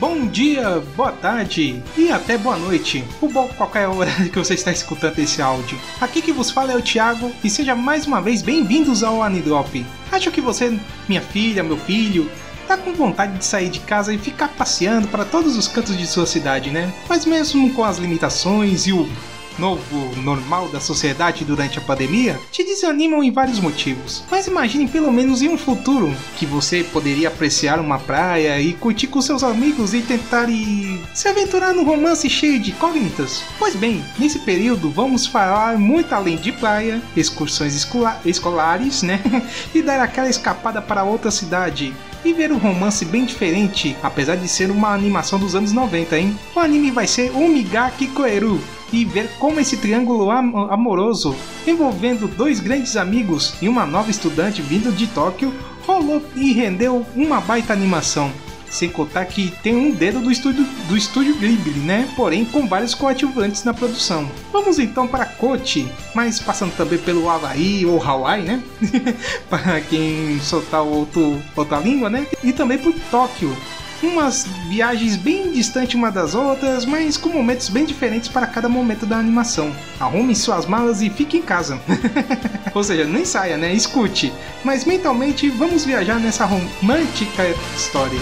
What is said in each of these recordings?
bom dia, boa tarde e até boa noite, ou bom qualquer hora que você está escutando esse áudio. Aqui que vos fala é o Thiago e seja mais uma vez bem-vindos ao Anidrop. Acho que você, minha filha, meu filho, tá com vontade de sair de casa e ficar passeando para todos os cantos de sua cidade, né? Mas mesmo com as limitações e o novo normal da sociedade durante a pandemia te desanimam em vários motivos. Mas imagine pelo menos em um futuro que você poderia apreciar uma praia e curtir com seus amigos e tentar e se aventurar num romance cheio de incógnitas. Pois bem, nesse período vamos falar muito além de praia, excursões escola escolares, né? e dar aquela escapada para outra cidade e ver um romance bem diferente, apesar de ser uma animação dos anos 90, hein? O anime vai ser Omigaki Koeru, e ver como esse triângulo am amoroso, envolvendo dois grandes amigos e uma nova estudante vindo de Tóquio, rolou e rendeu uma baita animação. Sem contar que tem um dedo do estúdio, do estúdio Ghibli, né? Porém, com vários coadjuvantes na produção. Vamos então para Kochi, mas passando também pelo Havaí ou Hawaii, né? para quem soltar outro, outra língua, né? E também por Tóquio, umas viagens bem distantes uma das outras, mas com momentos bem diferentes para cada momento da animação. Arrume suas malas e fique em casa. Ou seja, nem saia, né? Escute. Mas mentalmente vamos viajar nessa romântica história.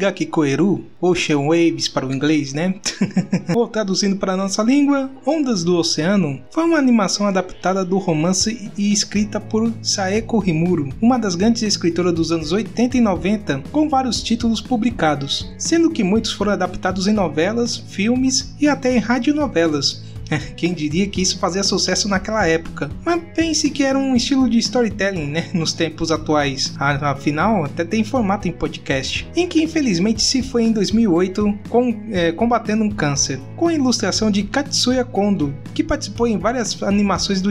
O Migaki Koeru, Ocean Waves para o inglês, né? Ou traduzindo para a nossa língua, Ondas do Oceano, foi uma animação adaptada do romance e escrita por Saeko Himuro, uma das grandes escritoras dos anos 80 e 90, com vários títulos publicados, sendo que muitos foram adaptados em novelas, filmes e até em radionovelas Quem diria que isso fazia sucesso naquela época? Mas pense que era um estilo de storytelling, né? Nos tempos atuais. Afinal, até tem formato em podcast. Em que infelizmente se foi em 2008 com, é, combatendo um câncer. Com a ilustração de Katsuya Kondo, que participou em várias animações do,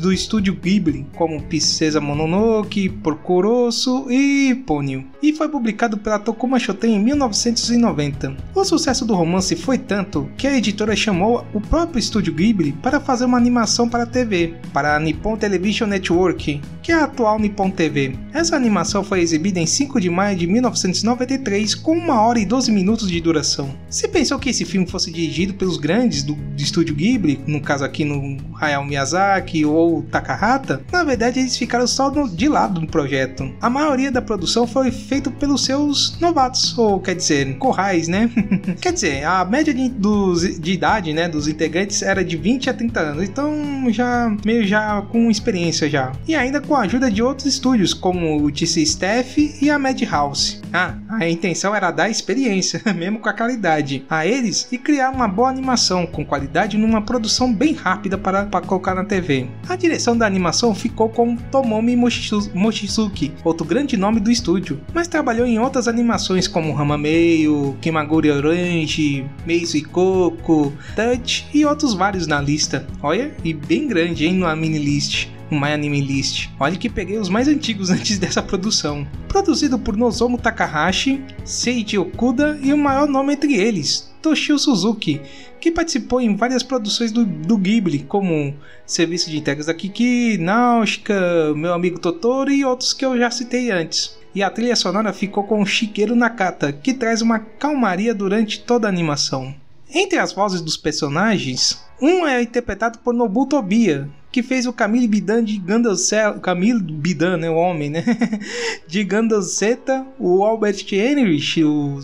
do estúdio Ghibli, como Princesa Mononoke, Porco Rosso e Ponyo. E foi publicado pela Tokuma Shoten em 1990. O sucesso do romance foi tanto que a editora chamou o próprio estúdio estúdio Ghibli para fazer uma animação para a TV, para a Nippon Television Network, que é a atual Nippon TV. Essa animação foi exibida em 5 de maio de 1993 com 1 hora e 12 minutos de duração. Se pensou que esse filme fosse dirigido pelos grandes do, do estúdio Ghibli, no caso aqui no Hayao Miyazaki ou Takahata, na verdade eles ficaram só no, de lado no projeto. A maioria da produção foi feita pelos seus novatos, ou quer dizer, corrais, né? quer dizer, a média de, dos, de idade né, dos integrantes era de 20 a 30 anos, então já meio já com experiência já. E ainda com a ajuda de outros estúdios, como o TC Staff e a Madhouse. Ah, a intenção era dar experiência, mesmo com a qualidade, a eles e criar uma boa animação com qualidade numa produção bem rápida para, para colocar na TV. A direção da animação ficou com Tomomi Mochizuki, outro grande nome do estúdio, mas trabalhou em outras animações como Hamameio, Kimaguri Orange, Meizu e Coco, Touch e outros vários na lista. Olha, e bem grande, hein, no mini list. My Anime List. Olha que peguei os mais antigos antes dessa produção. Produzido por Nozomu Takahashi, Seiji Okuda e o maior nome entre eles, Toshio Suzuki, que participou em várias produções do, do Ghibli, como Serviço de Entregas da Kiki, Náutica, Meu Amigo Totoro e outros que eu já citei antes. E a trilha sonora ficou com Shigeru Nakata, que traz uma calmaria durante toda a animação. Entre as vozes dos personagens, um é interpretado por Nobuto Obiya, que fez o Camille Bidan de Gandalf, Camille Bidan, né, o homem, né, de Gandalfeta, o Albert Heinrich, o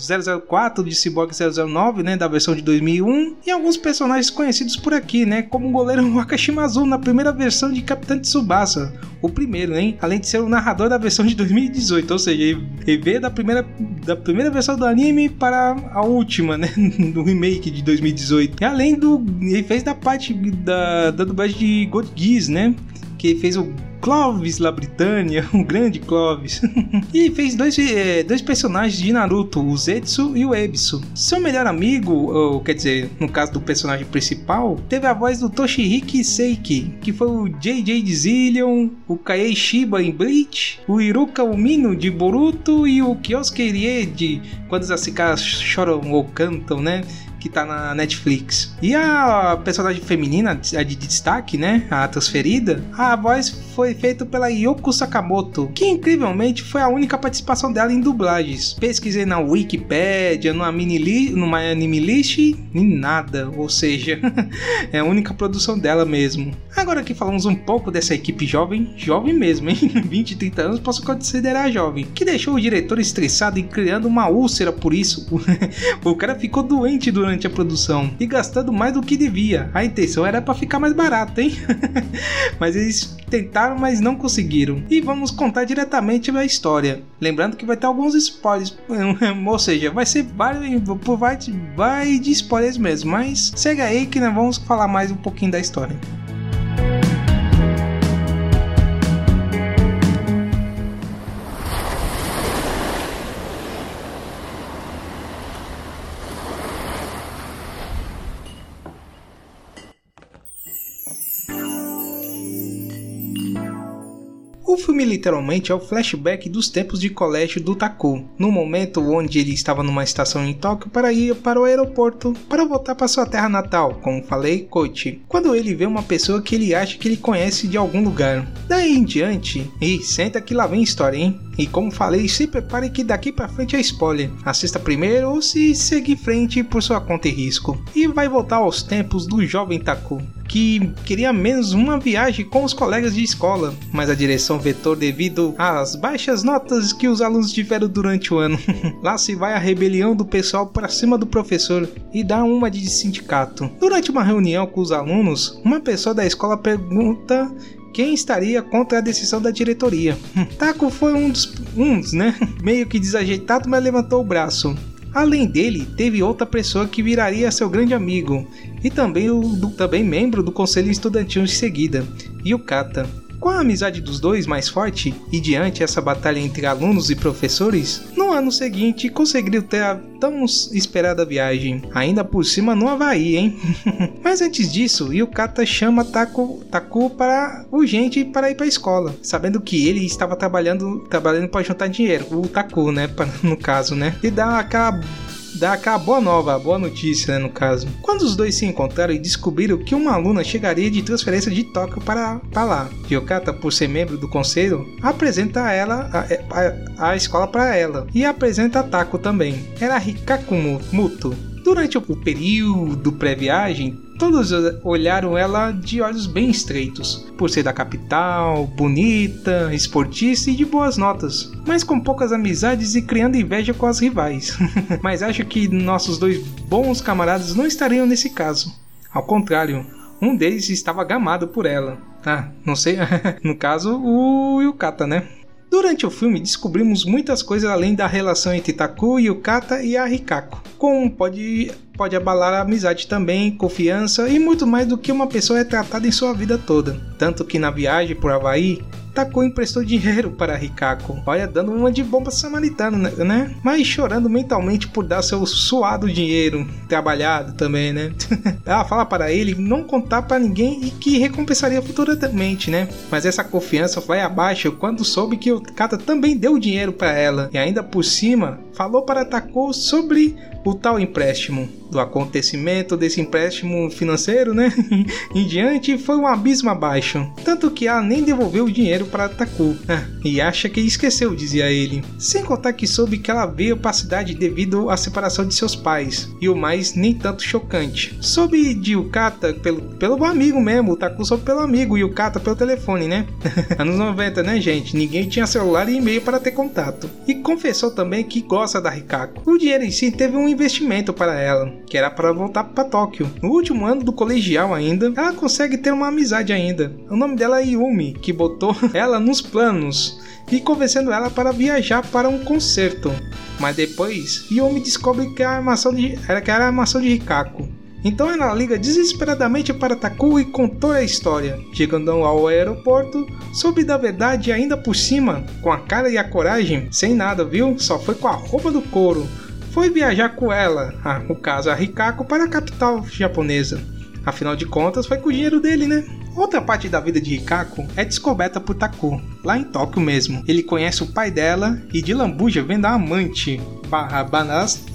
004 de Cyborg 009, né, da versão de 2001, e alguns personagens conhecidos por aqui, né, como o goleiro Wakashimazu na primeira versão de Capitão Tsubasa, o primeiro, hein, além de ser o narrador da versão de 2018, ou seja, ele veio da primeira, da primeira versão do anime para a última, né, do remake de 2018, e além do, ele fez da parte da, da dublagem de God Geass, né? Que fez o Clovis La Britânia, o grande Clovis. e fez dois, é, dois personagens de Naruto, o Zetsu e o Ebisu. Seu melhor amigo, ou quer dizer, no caso do personagem principal, teve a voz do Toshihiki Seiki, que foi o JJ de Zillion, o Kaei Shiba em Bleach, o Iruka Umino de Boruto e o Kyosuke Rie de Quando as Cicadas Choram ou Cantam, né? Que tá na Netflix. E a personagem feminina, a de destaque, né? A transferida, a voz foi feita pela Yoko Sakamoto, que incrivelmente foi a única participação dela em dublagens. Pesquisei na Wikipedia, numa, mini li, numa anime list, nem nada, ou seja, é a única produção dela mesmo. Agora que falamos um pouco dessa equipe jovem, jovem mesmo, hein? 20 e 30 anos posso considerar jovem, que deixou o diretor estressado e criando uma úlcera por isso. o cara ficou doente durante durante a produção e gastando mais do que devia. A intenção era para ficar mais barato, hein? mas eles tentaram, mas não conseguiram. E vamos contar diretamente a história. Lembrando que vai ter alguns spoilers, ou seja, vai ser vai, vai de spoilers mesmo. Mas segue aí que nós vamos falar mais um pouquinho da história. Literalmente é o flashback dos tempos de colégio do Taku, no momento onde ele estava numa estação em Tóquio para ir para o aeroporto para voltar para sua terra natal, como falei, Kochi, quando ele vê uma pessoa que ele acha que ele conhece de algum lugar. Daí em diante, e senta que lá vem história, hein? E como falei, se prepare que daqui para frente é spoiler. Assista primeiro ou se seguir frente por sua conta e risco. E vai voltar aos tempos do jovem Taku, que queria menos uma viagem com os colegas de escola, mas a direção vetor devido às baixas notas que os alunos tiveram durante o ano. Lá se vai a rebelião do pessoal para cima do professor e dá uma de sindicato. Durante uma reunião com os alunos, uma pessoa da escola pergunta quem estaria contra a decisão da diretoria. Taco foi um dos, uns, né? Meio que desajeitado, mas levantou o braço. Além dele, teve outra pessoa que viraria seu grande amigo, e também o também membro do conselho estudantil em seguida, Yukata. Com a amizade dos dois mais forte e diante essa batalha entre alunos e professores, no ano seguinte conseguiu ter a tão esperada viagem, ainda por cima no Havaí, hein? Mas antes disso, Yukata chama Taku, Taku para urgente para ir para a escola, sabendo que ele estava trabalhando trabalhando para juntar dinheiro, o Taku, né, no caso, né? E dá aquela dá aquela boa nova, a boa notícia, né, no caso. Quando os dois se encontraram e descobriram que uma aluna chegaria de transferência de Tóquio para, para lá, Yokata, por ser membro do conselho, apresenta a ela a, a, a escola para ela e apresenta a Tako também. Era Hikaku Muto. Durante o período pré-viagem, Todos olharam ela de olhos bem estreitos, por ser da capital, bonita, esportista e de boas notas, mas com poucas amizades e criando inveja com as rivais. mas acho que nossos dois bons camaradas não estariam nesse caso. Ao contrário, um deles estava gamado por ela. Ah, não sei, no caso, o Yukata, né? Durante o filme descobrimos muitas coisas além da relação entre Taku, Yukata e a Hikako, como pode, pode abalar a amizade também, confiança e muito mais do que uma pessoa é tratada em sua vida toda. Tanto que na viagem por Havaí, Taku emprestou dinheiro para Rikako. Olha, dando uma de bomba samaritano, né, né? Mas chorando mentalmente por dar seu suado dinheiro, trabalhado também, né? Ela fala para ele não contar para ninguém e que recompensaria futuramente, né? Mas essa confiança vai abaixo quando soube que o Kata também deu dinheiro para ela e ainda por cima falou para Taku sobre o tal empréstimo. Do acontecimento desse empréstimo financeiro, né? em diante foi um abismo abaixo. Tanto que ela nem devolveu o dinheiro para Taku. Ah, e acha que esqueceu, dizia ele. Sem contar que soube que ela veio para a cidade devido à separação de seus pais. E o mais nem tanto chocante. Soube de Yukata pelo, pelo amigo mesmo. O Taku soube pelo amigo Yukata pelo telefone, né? Anos 90, né, gente? Ninguém tinha celular e e-mail para ter contato. E confessou também que gosta da Rikako. O dinheiro em si teve um investimento para ela, que era para voltar para Tóquio. No último ano do colegial ainda, ela consegue ter uma amizade ainda. O nome dela é Yumi, que botou ela nos planos e convencendo ela para viajar para um concerto. Mas depois, Yumi descobre que a armação de, era, que era a armação de Rikako Então ela liga desesperadamente para Taku e contou a história. Chegando ao aeroporto, soube da verdade ainda por cima, com a cara e a coragem, sem nada, viu? Só foi com a roupa do couro. Foi viajar com ela, ah, no caso a Rikako, para a capital japonesa. Afinal de contas, foi com o dinheiro dele, né? Outra parte da vida de Hikako é descoberta por Taku, lá em Tóquio mesmo. Ele conhece o pai dela e de lambuja vendo a amante, barra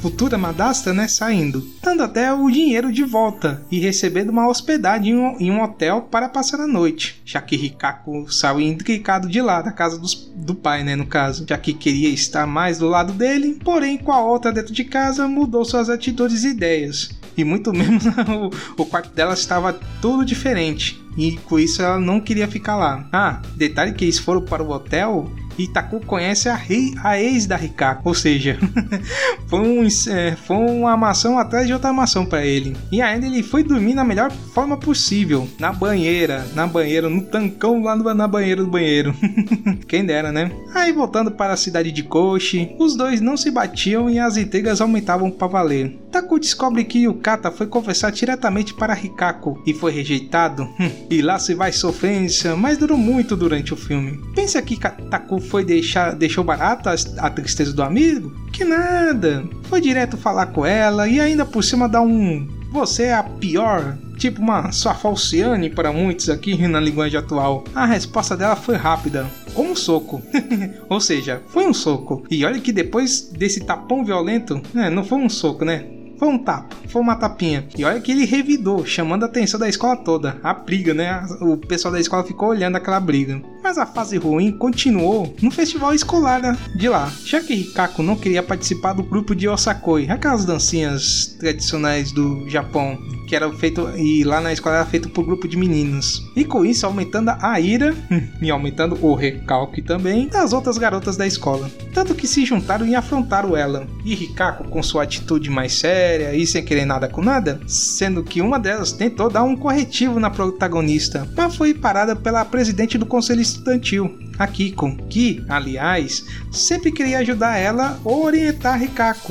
futura madastra, né, saindo, dando até o dinheiro de volta e recebendo uma hospedagem em um, em um hotel para passar a noite, já que Hikako saiu intricado de lá, da casa dos, do pai, né, no caso, já que queria estar mais do lado dele, porém com a outra dentro de casa mudou suas atitudes e ideias. E muito menos o, o quarto dela estava tudo diferente e com isso ela não queria ficar lá. Ah, detalhe que eles foram para o hotel Itaku conhece a, rei, a ex da Rikako, ou seja, foi, um, é, foi uma maçã atrás de outra maçã para ele. E ainda ele foi dormir na melhor forma possível, na banheira, na banheira, no tancão lá no, na banheira do banheiro. Quem dera, né? Aí voltando para a cidade de Koshi, os dois não se batiam e as intrigas aumentavam para valer. Taku descobre que Yukata foi conversar diretamente para Rikako e foi rejeitado. E lá se vai sofrência, mas durou muito durante o filme. Pensa que Taku foi deixar, deixou barata a tristeza do amigo? Que nada! Foi direto falar com ela e ainda por cima dar um. Você é a pior tipo uma sua falciane para muitos aqui na linguagem atual. A resposta dela foi rápida, como um soco. Ou seja, foi um soco. E olha que depois desse tapão violento, né, não foi um soco, né? Foi um tapa, foi uma tapinha. E olha que ele revidou, chamando a atenção da escola toda. A briga, né? O pessoal da escola ficou olhando aquela briga. Mas a fase ruim continuou no festival escolar né, de lá, já que Hikako não queria participar do grupo de Osakoi, aquelas dancinhas tradicionais do Japão que era feito e lá na escola era feito por grupo de meninos. E com isso aumentando a ira e aumentando o recalque também das outras garotas da escola. Tanto que se juntaram e afrontaram ela. E Rikako com sua atitude mais séria e sem querer nada com nada, sendo que uma delas tentou dar um corretivo na protagonista, mas foi parada pela presidente do conselho estudantil, a Kiko, que, aliás, sempre queria ajudar ela ou orientar a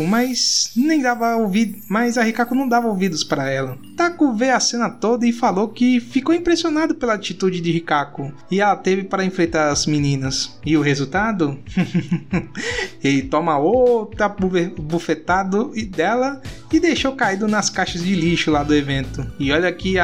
mas nem dava ouvido, mas a Rikako não dava ouvidos para ela. Taku vê a cena toda e falou que ficou impressionado pela atitude de Rikako e ela teve para enfrentar as meninas. E o resultado? Ele toma outra bufetado dela e deixou caído nas caixas de lixo lá do evento. E olha aqui,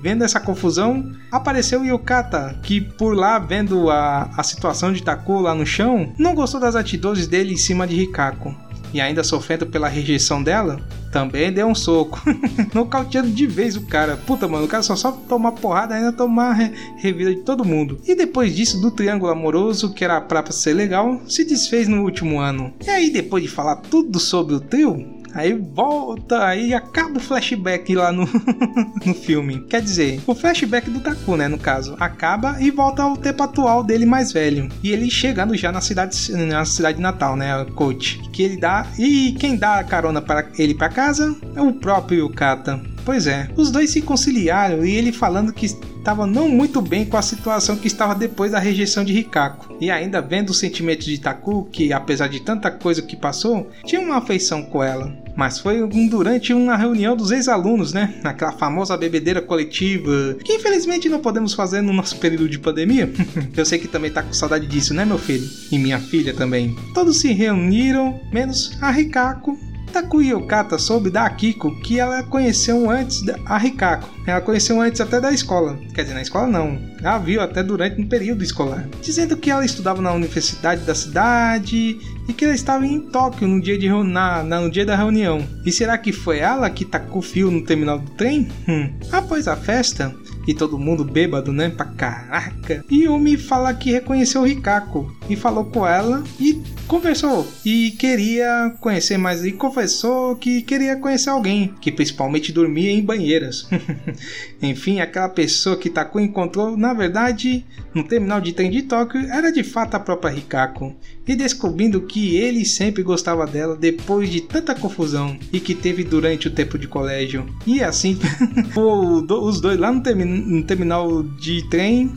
vendo essa confusão, apareceu Yukata, que por lá vendo a, a situação de Taku lá no chão, não gostou das atitudes dele em cima de Rikako e ainda sofrendo pela rejeição dela, também deu um soco. Nocauteando de vez o cara. Puta, mano, o cara só só tomar porrada ainda tomar re revida de todo mundo. E depois disso, do triângulo amoroso, que era pra ser legal, se desfez no último ano. E aí, depois de falar tudo sobre o trio, Aí volta, aí acaba o flashback lá no, no filme. Quer dizer, o flashback do Taku, né, no caso, acaba e volta ao tempo atual dele mais velho. E ele chegando já na cidade, na cidade natal, né, coach. Que ele dá. E quem dá a carona para ele para casa é o próprio Yukata. Pois é, os dois se conciliaram e ele falando que estava não muito bem com a situação que estava depois da rejeição de Rikako. E ainda vendo os sentimentos de Taku, que apesar de tanta coisa que passou, tinha uma afeição com ela. Mas foi durante uma reunião dos ex-alunos, né? Aquela famosa bebedeira coletiva, que infelizmente não podemos fazer no nosso período de pandemia. Eu sei que também tá com saudade disso, né, meu filho? E minha filha também. Todos se reuniram, menos a Rikako Takuya Okata soube da Akiko que ela conheceu antes a Rikako. Ela conheceu antes até da escola. Quer dizer, na escola não. Ela viu até durante um período escolar. Dizendo que ela estudava na universidade da cidade e que ela estava em Tóquio no dia, de, na, no dia da reunião. E será que foi ela que tacou fio no terminal do trem? Hum. Após a festa, e todo mundo bêbado, né? Pra caraca. Yumi fala que reconheceu o Rikako e falou com ela e conversou e queria conhecer mais e confessou que queria conhecer alguém que principalmente dormia em banheiras. Enfim, aquela pessoa que Taku encontrou, na verdade, no terminal de trem de Tóquio, era de fato a própria Rikako. E descobrindo que ele sempre gostava dela depois de tanta confusão e que teve durante o tempo de colégio. E assim, os dois lá no, termi no terminal de trem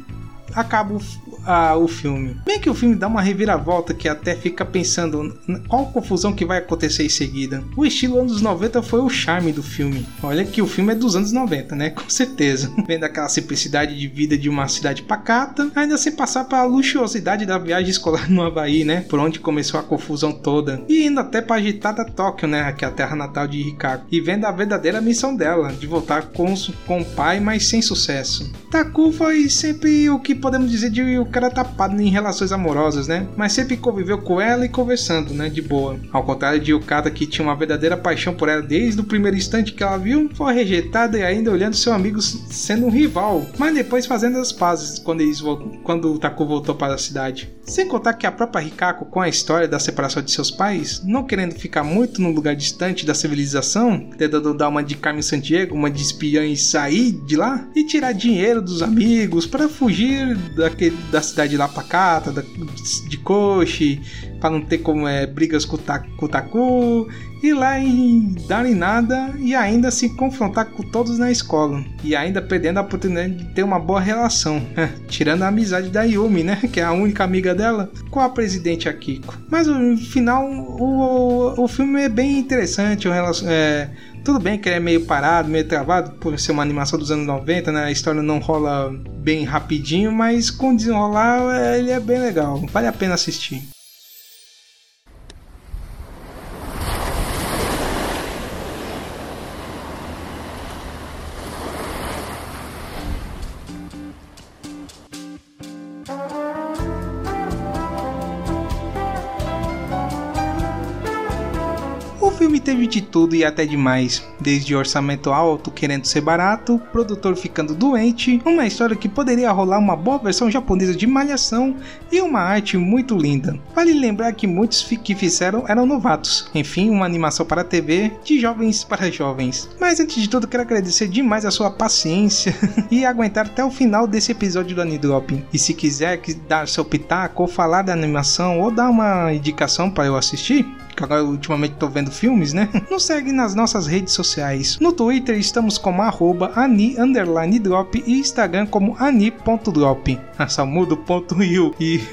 acabam a, o filme. Bem que o filme dá uma reviravolta que até fica pensando qual confusão que vai acontecer em seguida. O estilo anos 90 foi o charme do filme. Olha que o filme é dos anos 90, né? Com certeza. Vendo aquela simplicidade de vida de uma cidade pacata, ainda sem passar pela luxuosidade da viagem escolar no Havaí, né? Por onde começou a confusão toda. E indo até pra agitada Tóquio, né? Que é a terra natal de Ricardo. E vendo a verdadeira missão dela, de voltar com, com o pai, mas sem sucesso. Taku foi sempre o que podemos dizer de o cara tapado em relações amorosas, né? Mas sempre conviveu com ela e conversando, né? De boa. Ao contrário de Yukata, que tinha uma verdadeira paixão por ela desde o primeiro instante que ela viu, foi rejeitada e ainda olhando seu amigo sendo um rival. Mas depois fazendo as pazes quando, eles, quando o Taku voltou para a cidade. Sem contar que a própria Rikako, com a história da separação de seus pais, não querendo ficar muito num lugar distante da civilização, tentando dar uma de Carmen Sandiego, uma de espiã e sair de lá, e tirar dinheiro dos amigos para fugir daquele, da cidade lá pacata, da, de Koshi, para não ter como é, brigas com o Taku, ir lá e dar em nada e ainda se confrontar com todos na escola e ainda perdendo a oportunidade de ter uma boa relação, tirando a amizade da Yumi, né, que é a única amiga dela, com a presidente Akiko. Mas no final o, o, o filme é bem interessante, o relacion, é, tudo bem que ele é meio parado, meio travado, por ser uma animação dos anos 90, né? A história não rola bem rapidinho, mas com desenrolar ele é bem legal. Vale a pena assistir. De tudo e até demais, desde orçamento alto querendo ser barato, produtor ficando doente, uma história que poderia rolar uma boa versão japonesa de Malhação e uma arte muito linda. Vale lembrar que muitos que fizeram eram novatos, enfim, uma animação para a TV de jovens para jovens. Mas antes de tudo, quero agradecer demais a sua paciência e aguentar até o final desse episódio do Anidrop. E se quiser dar seu pitaco ou falar da animação ou dar uma indicação para eu assistir, que agora ultimamente estou vendo filmes, né? Nos segue nas nossas redes sociais. No Twitter estamos como arroba ani_drop e Instagram como ani.drop. Ah, só muda o ponto e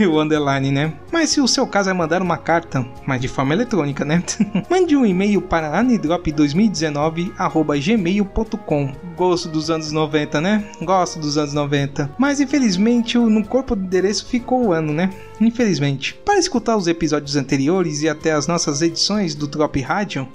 o underline, né? Mas se o seu caso é mandar uma carta, mas de forma eletrônica, né? Mande um e-mail para anidrop2019@gmail.com. Gosto dos anos 90, né? Gosto dos anos 90. Mas infelizmente no corpo do endereço ficou o ano, né? Infelizmente. Para escutar os episódios anteriores e até as nossas edições do Drop Rádio,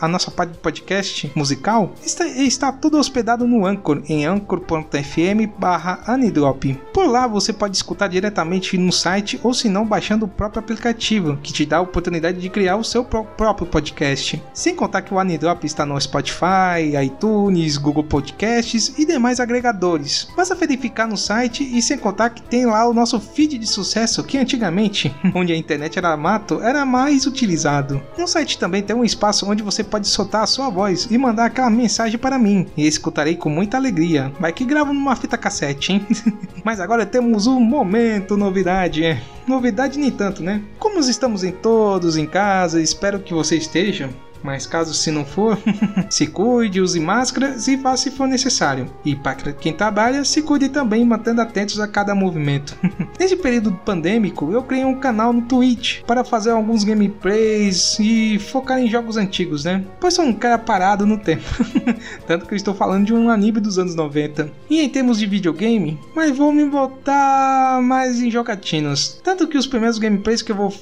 a nossa parte de podcast musical está, está tudo hospedado no Anchor, em anchor.fm barra anidrop. Por lá você pode escutar diretamente no site ou se não baixando o próprio aplicativo, que te dá a oportunidade de criar o seu próprio podcast. Sem contar que o Anidrop está no Spotify, iTunes, Google Podcasts e demais agregadores. Basta verificar no site e sem contar que tem lá o nosso feed de sucesso que antigamente, onde a internet era mato, era mais utilizado. No site também tem um espaço onde você pode soltar a sua voz e mandar aquela mensagem para mim, e escutarei com muita alegria. Vai que gravo numa fita cassete, hein? Mas agora temos um momento novidade. Novidade nem tanto, né? Como estamos em todos em casa, espero que você esteja mas caso se não for, se cuide, use máscara e vá se for necessário. E para quem trabalha, se cuide também mantendo atentos a cada movimento. Nesse período pandêmico, eu criei um canal no Twitch para fazer alguns gameplays e focar em jogos antigos, né? Pois sou um cara parado no tempo. Tanto que eu estou falando de um anime dos anos 90. E em termos de videogame, mas vou me botar mais em jogatinos. Tanto que os primeiros gameplays que eu vou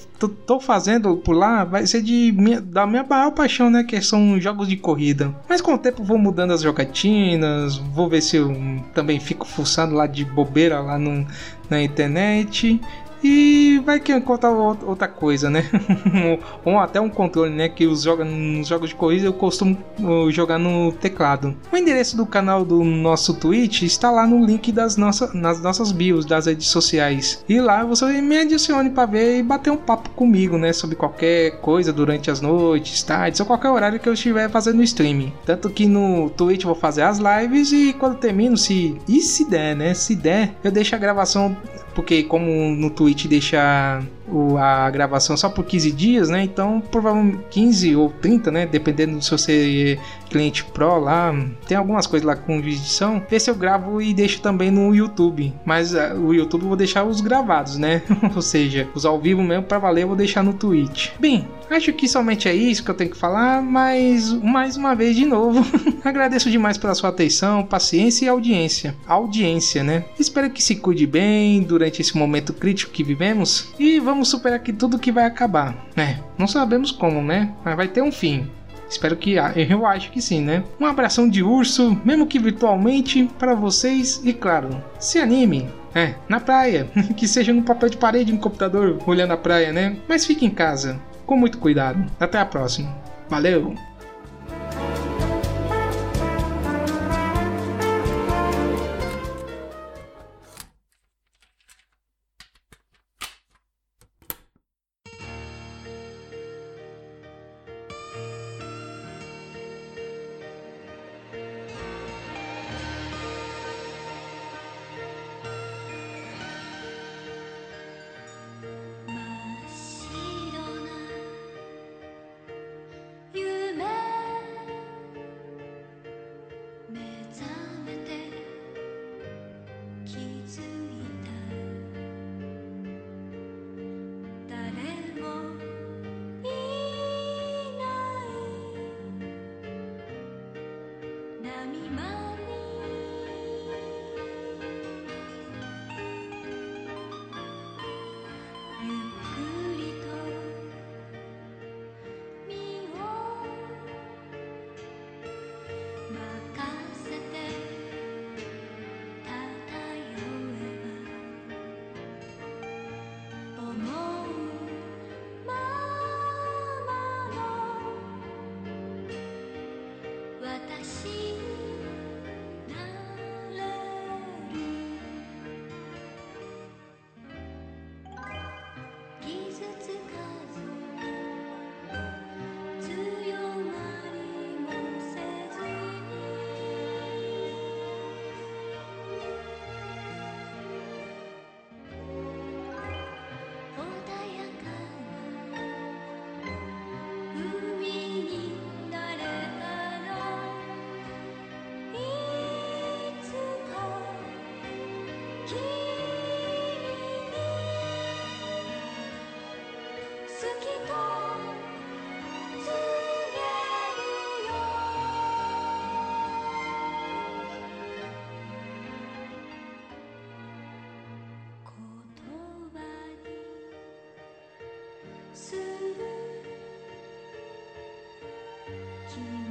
tô fazendo por lá vai ser de minha, da minha maior né? Que são jogos de corrida. Mas com o tempo vou mudando as jogatinas, vou ver se eu também fico fuçando lá de bobeira lá no, na internet. E vai que encontrar outra coisa, né? Ou até um controle, né? Que os joga, nos jogos de corrida eu costumo jogar no teclado. O endereço do canal do nosso Twitch está lá no link das nossa, nas nossas bios das redes sociais. E lá você me adicione para ver e bater um papo comigo, né? Sobre qualquer coisa durante as noites, tardes ou qualquer horário que eu estiver fazendo streaming. Tanto que no Twitch vou fazer as lives e quando termino, se. E se der, né? Se der, eu deixo a gravação porque como no Twitch deixa o, a gravação só por 15 dias, né? Então, provavelmente 15 ou 30, né? Dependendo se você é cliente Pro lá, tem algumas coisas lá com edição. Esse eu gravo e deixo também no YouTube, mas uh, o YouTube eu vou deixar os gravados, né? ou seja, os ao vivo mesmo para valer eu vou deixar no Twitch. Bem, acho que somente é isso que eu tenho que falar, mas mais uma vez de novo, agradeço demais pela sua atenção, paciência e audiência. Audiência, né? Espero que se cuide bem durante esse momento crítico que vivemos e vamos superar que tudo que vai acabar, né? Não sabemos como, né? Mas vai ter um fim. Espero que eu acho que sim, né? Um abração de urso, mesmo que virtualmente, para vocês e claro, se anime. É, na praia, que seja no papel de parede no computador, olhando a praia, né? Mas fique em casa, com muito cuidado. Até a próxima. Valeu! する。君